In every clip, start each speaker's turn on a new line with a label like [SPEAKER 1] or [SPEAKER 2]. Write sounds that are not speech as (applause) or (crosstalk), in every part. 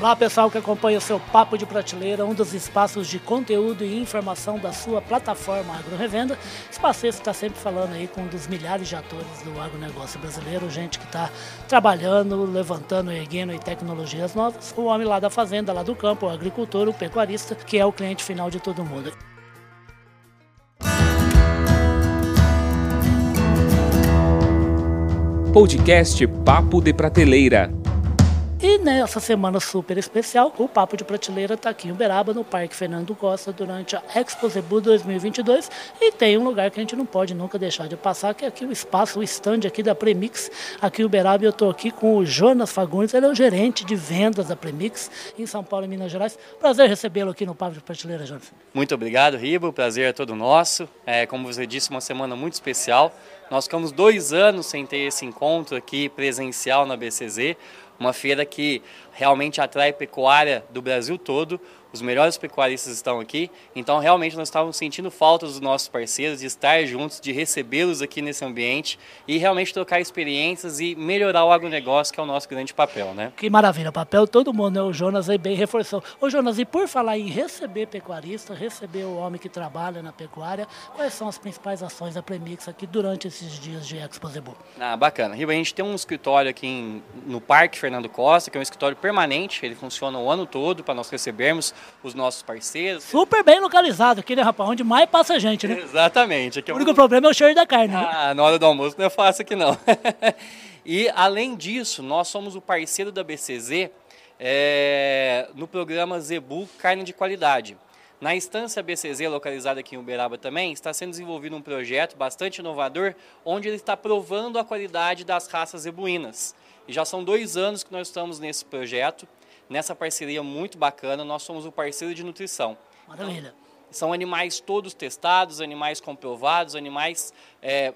[SPEAKER 1] Olá pessoal que acompanha o seu Papo de Prateleira, um dos espaços de conteúdo e informação da sua plataforma Agro Revenda. Espaço esse que está sempre falando aí com um dos milhares de atores do agronegócio brasileiro, gente que está trabalhando, levantando, erguendo e tecnologias novas. O homem lá da fazenda, lá do campo, o agricultor, o pecuarista, que é o cliente final de todo mundo.
[SPEAKER 2] Podcast Papo de Prateleira.
[SPEAKER 1] E nessa semana super especial, o Papo de Prateleira está aqui em Uberaba, no Parque Fernando Costa, durante a Expo Zebu 2022. E tem um lugar que a gente não pode nunca deixar de passar, que é aqui o espaço, o stand aqui da Premix, aqui em Uberaba. Eu estou aqui com o Jonas Fagundes, ele é o gerente de vendas da Premix em São Paulo e Minas Gerais. Prazer recebê-lo aqui no Papo de Prateleira, Jonas.
[SPEAKER 3] Muito obrigado, Ribo. Prazer é todo nosso. É, como você disse, uma semana muito especial. Nós ficamos dois anos sem ter esse encontro aqui presencial na BCZ uma feira que realmente atrai pecuária do Brasil todo. Os melhores pecuaristas estão aqui, então realmente nós estávamos sentindo falta dos nossos parceiros, de estar juntos, de recebê-los aqui nesse ambiente e realmente trocar experiências e melhorar o agronegócio, que é o nosso grande papel, né?
[SPEAKER 1] Que maravilha, o papel todo mundo, né? O Jonas aí bem reforçou. Ô Jonas, e por falar em receber pecuarista, receber o homem que trabalha na pecuária, quais são as principais ações da Premix aqui durante esses dias de Expo Zebu?
[SPEAKER 3] Ah, bacana. Riba, a gente tem um escritório aqui em, no Parque Fernando Costa, que é um escritório permanente, ele funciona o ano todo para nós recebermos os nossos parceiros.
[SPEAKER 1] Super bem localizado aqui, né, rapaz? Onde mais passa gente, né?
[SPEAKER 3] Exatamente. Aqui
[SPEAKER 1] é o único problema é o cheiro da carne, né?
[SPEAKER 3] Ah, na hora do almoço não é fácil aqui não. (laughs) e além disso, nós somos o parceiro da BCZ é, no programa Zebu Carne de Qualidade. Na instância BCZ, localizada aqui em Uberaba também, está sendo desenvolvido um projeto bastante inovador, onde ele está provando a qualidade das raças zebuínas. E já são dois anos que nós estamos nesse projeto, nessa parceria muito bacana. Nós somos o parceiro de nutrição.
[SPEAKER 1] Maravilha.
[SPEAKER 3] São animais todos testados, animais comprovados, animais é,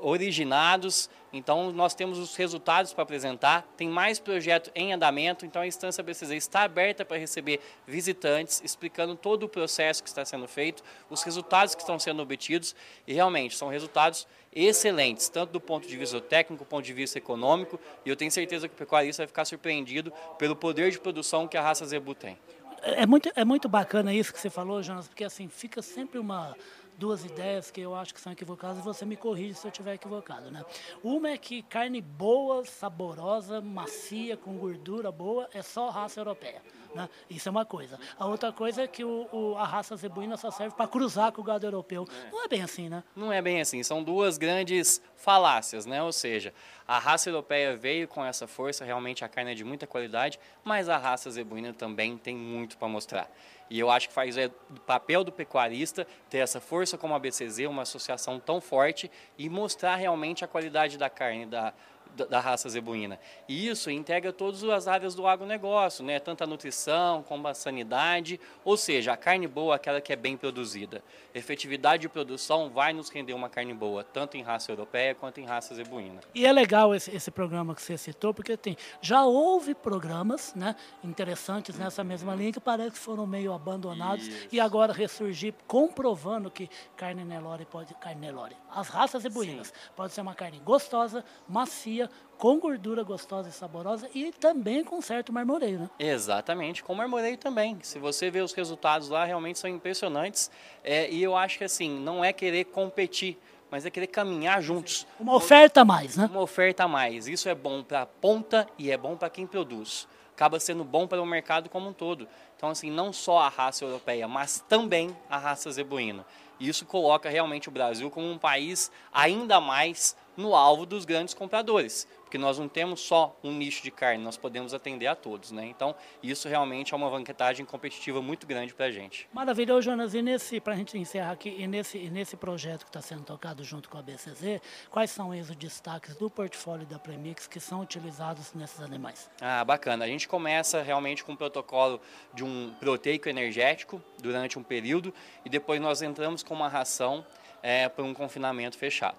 [SPEAKER 3] originados. Então, nós temos os resultados para apresentar. Tem mais projeto em andamento. Então, a instância BCZ está aberta para receber visitantes, explicando todo o processo que está sendo feito, os resultados que estão sendo obtidos. E, realmente, são resultados excelentes, tanto do ponto de vista técnico, do ponto de vista econômico. E eu tenho certeza que o pecuarista vai ficar surpreendido pelo poder de produção que a raça Zebu tem.
[SPEAKER 1] É muito, é muito bacana isso que você falou, Jonas, porque assim, fica sempre uma duas ideias que eu acho que são equivocadas e você me corrige se eu estiver equivocado, né? Uma é que carne boa, saborosa, macia, com gordura boa, é só raça europeia. Né? Isso é uma coisa. A outra coisa é que o, o, a raça zebuína só serve para cruzar com o gado europeu. É. Não é bem assim, né?
[SPEAKER 3] Não é bem assim. São duas grandes falácias, né? Ou seja, a raça europeia veio com essa força, realmente a carne é de muita qualidade, mas a raça zebuína também tem muito para mostrar. E eu acho que faz é, o papel do pecuarista ter essa força como a BCZ, uma associação tão forte, e mostrar realmente a qualidade da carne, da, da raça zebuína. E isso integra todas as áreas do agronegócio, né? tanto a nutrição como a sanidade, ou seja, a carne boa é aquela que é bem produzida. Efetividade de produção vai nos render uma carne boa, tanto em raça europeia quanto em raça zebuína.
[SPEAKER 1] E é legal esse, esse programa que você citou, porque tem, já houve programas né, interessantes nessa mesma linha que parece que foram meio abandonados isso. e agora ressurgir comprovando que carne Nelore pode... Carne Nelore, as raças zebuínas, Sim. pode ser uma carne gostosa, macia, com gordura gostosa e saborosa e também com certo marmoreio, né?
[SPEAKER 3] Exatamente, com marmoreio também. Se você vê os resultados lá, realmente são impressionantes. É, e eu acho que assim, não é querer competir, mas é querer caminhar juntos.
[SPEAKER 1] Uma oferta a mais, né?
[SPEAKER 3] Uma oferta a mais. Isso é bom para a ponta e é bom para quem produz. Acaba sendo bom para o mercado como um todo. Então, assim, não só a raça europeia, mas também a raça zebuína. E isso coloca realmente o Brasil como um país ainda mais no alvo dos grandes compradores, porque nós não temos só um nicho de carne, nós podemos atender a todos, né? Então, isso realmente é uma vantagem competitiva muito grande para a gente.
[SPEAKER 1] Maravilha, Jonas, e nesse, para a gente encerrar aqui, e nesse, e nesse projeto que está sendo tocado junto com a BCZ, quais são os destaques do portfólio da Premix que são utilizados nesses animais?
[SPEAKER 3] Ah, bacana. A gente começa realmente com um protocolo de um proteico energético durante um período e depois nós entramos com uma ração é, para um confinamento fechado.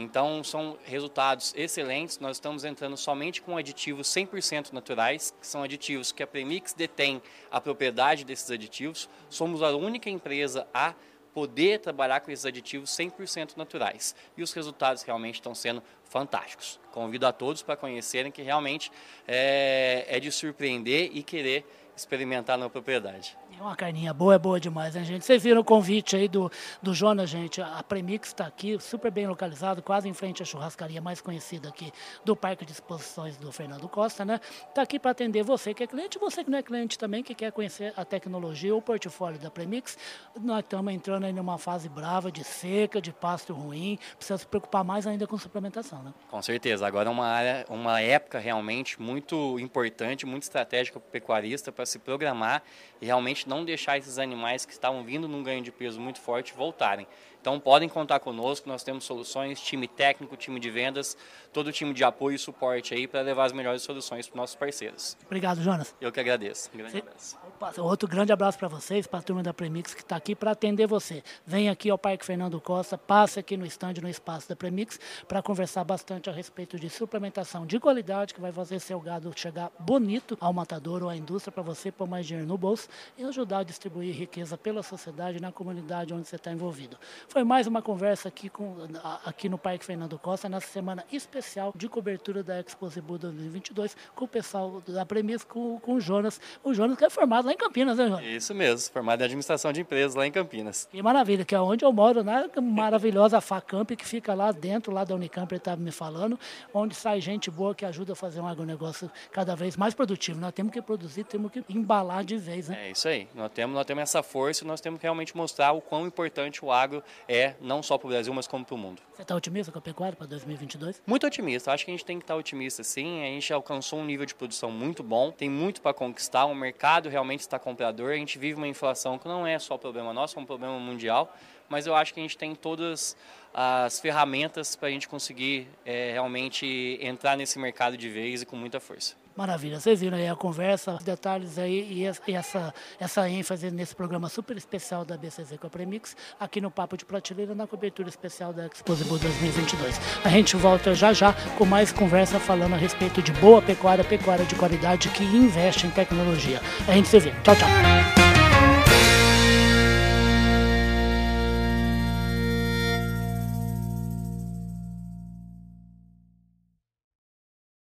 [SPEAKER 3] Então, são resultados excelentes. Nós estamos entrando somente com aditivos 100% naturais, que são aditivos que a Premix detém a propriedade desses aditivos. Somos a única empresa a poder trabalhar com esses aditivos 100% naturais. E os resultados realmente estão sendo fantásticos. Convido a todos para conhecerem que realmente é, é de surpreender e querer experimentar na propriedade.
[SPEAKER 1] É uma carninha boa, é boa demais, né, gente? Vocês viram o convite aí do, do Jonas, gente. A Premix está aqui, super bem localizado, quase em frente à churrascaria mais conhecida aqui do Parque de Exposições do Fernando Costa, né? Está aqui para atender você que é cliente, você que não é cliente também, que quer conhecer a tecnologia, o portfólio da Premix. Nós estamos entrando aí numa fase brava de seca, de pasto ruim, precisa se preocupar mais ainda com suplementação, né?
[SPEAKER 3] Com certeza. Agora é uma área, uma época realmente muito importante, muito estratégica para o pecuarista para se programar e realmente não deixar esses animais que estavam vindo num ganho de peso muito forte voltarem. Então podem contar conosco, nós temos soluções, time técnico, time de vendas, todo o time de apoio e suporte aí para levar as melhores soluções para os nossos parceiros.
[SPEAKER 1] Obrigado, Jonas.
[SPEAKER 3] Eu que agradeço. Um grande abraço.
[SPEAKER 1] Outro grande abraço para vocês, para a turma da Premix que está aqui para atender você. Vem aqui ao Parque Fernando Costa, passe aqui no estande, no espaço da Premix, para conversar bastante a respeito de suplementação de qualidade, que vai fazer seu gado chegar bonito ao matador ou à indústria para você pôr mais dinheiro no bolso e ajudar a distribuir riqueza pela sociedade na comunidade onde você está envolvido. Foi mais uma conversa aqui, com, aqui no Parque Fernando Costa, nessa semana especial de cobertura da Expo Zebu 2022, com o pessoal da Premix, com, com o Jonas. O Jonas que é formado lá em Campinas, né, Jonas?
[SPEAKER 3] Isso mesmo, formado em administração de empresas lá em Campinas.
[SPEAKER 1] Que maravilha, que é onde eu moro, na maravilhosa Facamp, que fica lá dentro, lá da Unicamp, ele estava me falando, onde sai gente boa que ajuda a fazer um agronegócio cada vez mais produtivo. Nós temos que produzir, temos que embalar de vez, né?
[SPEAKER 3] É isso aí. Nós temos, nós temos essa força e nós temos que realmente mostrar o quão importante o agro é não só para o Brasil, mas como para o mundo.
[SPEAKER 1] Você está otimista com a pecuária para 2022?
[SPEAKER 3] Muito otimista. Acho que a gente tem que estar tá otimista, sim. A gente alcançou um nível de produção muito bom, tem muito para conquistar. O mercado realmente está comprador. A gente vive uma inflação que não é só problema nosso, é um problema mundial. Mas eu acho que a gente tem todas as ferramentas para a gente conseguir é, realmente entrar nesse mercado de vez e com muita força.
[SPEAKER 1] Maravilha, vocês viram aí a conversa, os detalhes aí e essa, essa ênfase nesse programa super especial da BCZ com a Premix, aqui no Papo de Prateleira, na cobertura especial da Exposibu 2022. A gente volta já já com mais conversa falando a respeito de boa pecuária, pecuária de qualidade que investe em tecnologia. A gente se vê. Tchau, tchau.